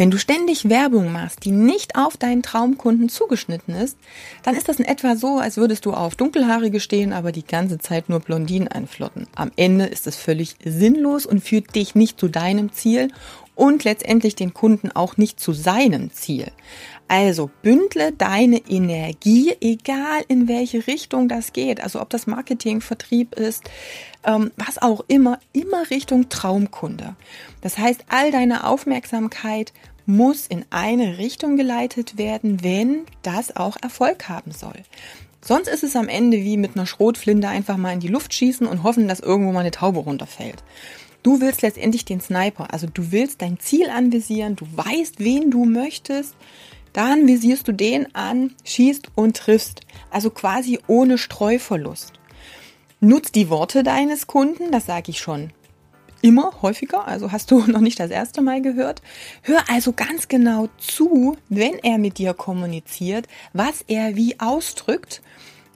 Wenn du ständig Werbung machst, die nicht auf deinen Traumkunden zugeschnitten ist, dann ist das in etwa so, als würdest du auf Dunkelhaarige stehen, aber die ganze Zeit nur Blondinen einflotten. Am Ende ist es völlig sinnlos und führt dich nicht zu deinem Ziel und letztendlich den Kunden auch nicht zu seinem Ziel. Also bündle deine Energie, egal in welche Richtung das geht. Also ob das Marketing, Vertrieb ist, ähm, was auch immer, immer Richtung Traumkunde. Das heißt, all deine Aufmerksamkeit muss in eine Richtung geleitet werden, wenn das auch Erfolg haben soll. Sonst ist es am Ende wie mit einer Schrotflinte einfach mal in die Luft schießen und hoffen, dass irgendwo mal eine Taube runterfällt. Du willst letztendlich den Sniper, also du willst dein Ziel anvisieren, du weißt, wen du möchtest dann visierst du den an, schießt und triffst. Also quasi ohne Streuverlust. Nutz die Worte deines Kunden, das sage ich schon immer häufiger, also hast du noch nicht das erste Mal gehört. Hör also ganz genau zu, wenn er mit dir kommuniziert, was er wie ausdrückt,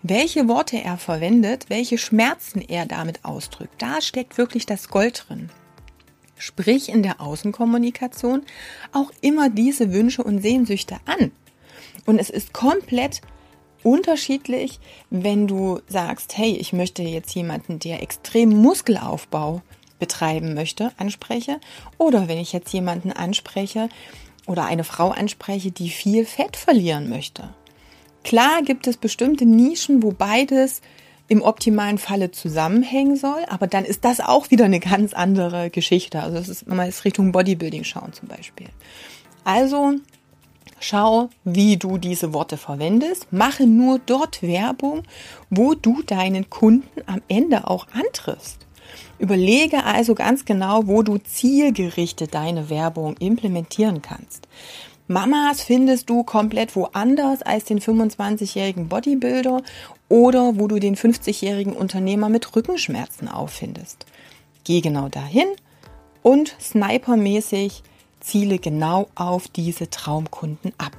welche Worte er verwendet, welche Schmerzen er damit ausdrückt. Da steckt wirklich das Gold drin. Sprich in der Außenkommunikation auch immer diese Wünsche und Sehnsüchte an. Und es ist komplett unterschiedlich, wenn du sagst, hey, ich möchte jetzt jemanden, der extrem Muskelaufbau betreiben möchte, anspreche, oder wenn ich jetzt jemanden anspreche oder eine Frau anspreche, die viel Fett verlieren möchte. Klar gibt es bestimmte Nischen, wo beides im optimalen Falle zusammenhängen soll, aber dann ist das auch wieder eine ganz andere Geschichte. Also das ist, wenn wir jetzt Richtung Bodybuilding schauen zum Beispiel. Also schau, wie du diese Worte verwendest. Mache nur dort Werbung, wo du deinen Kunden am Ende auch antriffst. Überlege also ganz genau, wo du zielgerichtet deine Werbung implementieren kannst. Mamas findest du komplett woanders als den 25-jährigen Bodybuilder oder wo du den 50-jährigen Unternehmer mit Rückenschmerzen auffindest. Geh genau dahin und snipermäßig ziele genau auf diese Traumkunden ab.